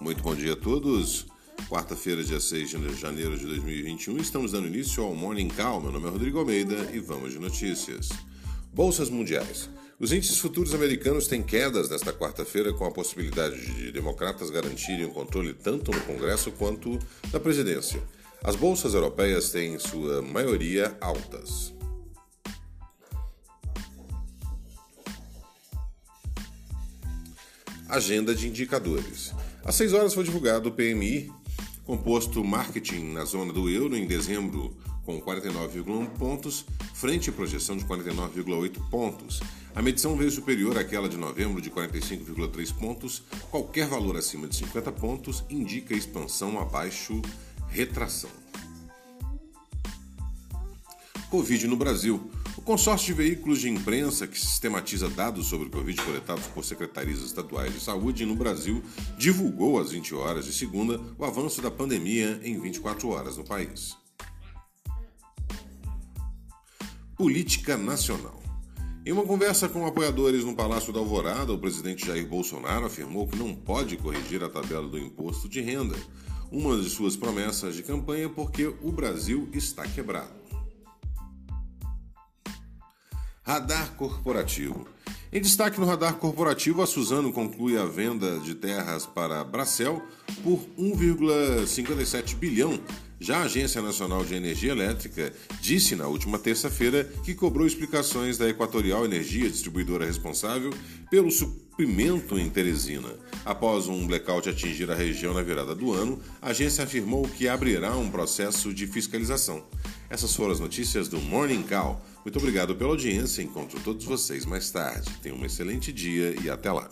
Muito bom dia a todos. Quarta-feira, dia 6 de janeiro de 2021, estamos dando início ao Morning Call. Meu nome é Rodrigo Almeida e vamos de notícias. Bolsas mundiais. Os índices futuros americanos têm quedas nesta quarta-feira, com a possibilidade de democratas garantirem o controle tanto no Congresso quanto na presidência. As bolsas europeias têm, em sua maioria, altas. Agenda de indicadores. Às 6 horas foi divulgado o PMI, composto marketing na zona do euro em dezembro, com 49,1 pontos, frente à projeção de 49,8 pontos. A medição veio superior àquela de novembro de 45,3 pontos. Qualquer valor acima de 50 pontos indica expansão abaixo, retração. Covid no Brasil. O consórcio de veículos de imprensa que sistematiza dados sobre o Covid coletados por secretarias estaduais de saúde no Brasil divulgou às 20 horas de segunda o avanço da pandemia em 24 horas no país. Política Nacional. Em uma conversa com apoiadores no Palácio da Alvorada, o presidente Jair Bolsonaro afirmou que não pode corrigir a tabela do imposto de renda, uma de suas promessas de campanha, porque o Brasil está quebrado. Radar Corporativo. Em destaque no radar corporativo, a Suzano conclui a venda de terras para Bracel por 1,57 bilhão. Já a Agência Nacional de Energia Elétrica disse na última terça-feira que cobrou explicações da Equatorial Energia, distribuidora responsável, pelo suprimento em Teresina. Após um blackout atingir a região na virada do ano, a agência afirmou que abrirá um processo de fiscalização. Essas foram as notícias do Morning Call. Muito obrigado pela audiência. Encontro todos vocês mais tarde. Tenham um excelente dia e até lá.